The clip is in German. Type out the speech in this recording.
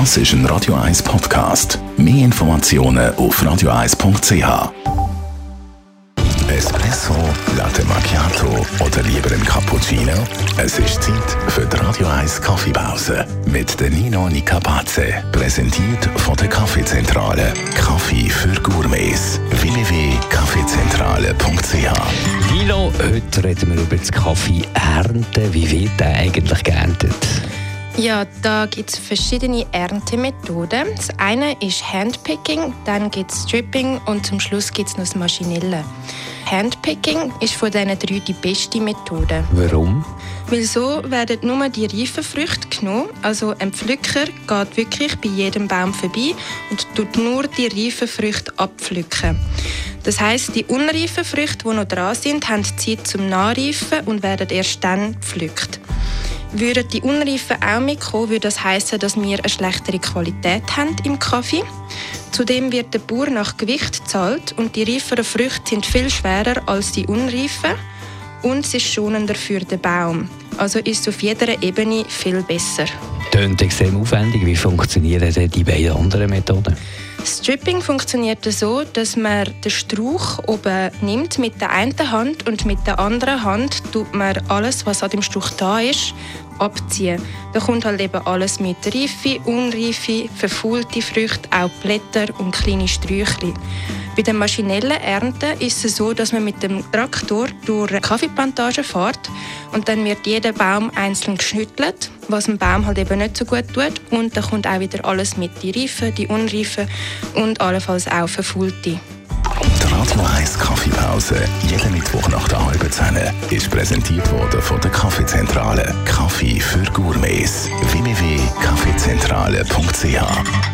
Das ist ein Radio 1 Podcast. Mehr Informationen auf radio1.ch. Espresso, Latte Macchiato oder lieber ein Cappuccino? Es ist Zeit für die Radio 1 Kaffeepause mit der Nino Nicapace. Präsentiert von der Kaffeezentrale. Kaffee für Gourmets. www.kaffeezentrale.ch Nilo, heute reden wir über das Kaffee ernten. Wie wird der eigentlich geerntet? Ja, da gibt es verschiedene Erntemethoden. Das eine ist Handpicking, dann gibt es Stripping und zum Schluss gibt es noch das Maschinelle. Handpicking ist von diesen drei die beste Methode. Warum? Weil so werden nur die reifen Früchte genommen. Also ein Pflücker geht wirklich bei jedem Baum vorbei und tut nur die reifen Früchte abpflücken. Das heißt, die unreifen Früchte, die noch dran sind, haben Zeit zum Nachreifen und werden erst dann gepflückt. Würden die Unreifen auch mitkommen, würde das heißen, dass wir eine schlechtere Qualität haben im Kaffee. Zudem wird der Bauer nach Gewicht gezahlt und die reiferen Früchte sind viel schwerer als die unreifen und es ist schonender für den Baum. Also ist es auf jeder Ebene viel besser. Tönt extrem aufwendig. Wie funktionieren denn die beiden anderen Methoden? Stripping funktioniert so, dass man den Strauch oben nimmt mit der einen Hand und mit der anderen Hand tut man alles, was an dem Strauch da ist, abziehen. Da kommt halt eben alles mit reife, unreife, verfaulte Früchte, auch Blätter und kleine Sträuchchen. Bei der maschinellen Ernte ist es so, dass man mit dem Traktor durch eine Kaffeeplantage fährt und dann wird jeder Baum einzeln geschnüttelt, was dem Baum halt eben nicht so gut tut. Und dann kommt auch wieder alles mit, die Reifen, die Unreifen und allenfalls auch verfaulte. Die Radio 1 Kaffeepause, jeden Mittwoch nach der halben Zehn, ist präsentiert worden von der Kaffeezentrale. Kaffee für Gourmets. www.kaffeezentrale.ch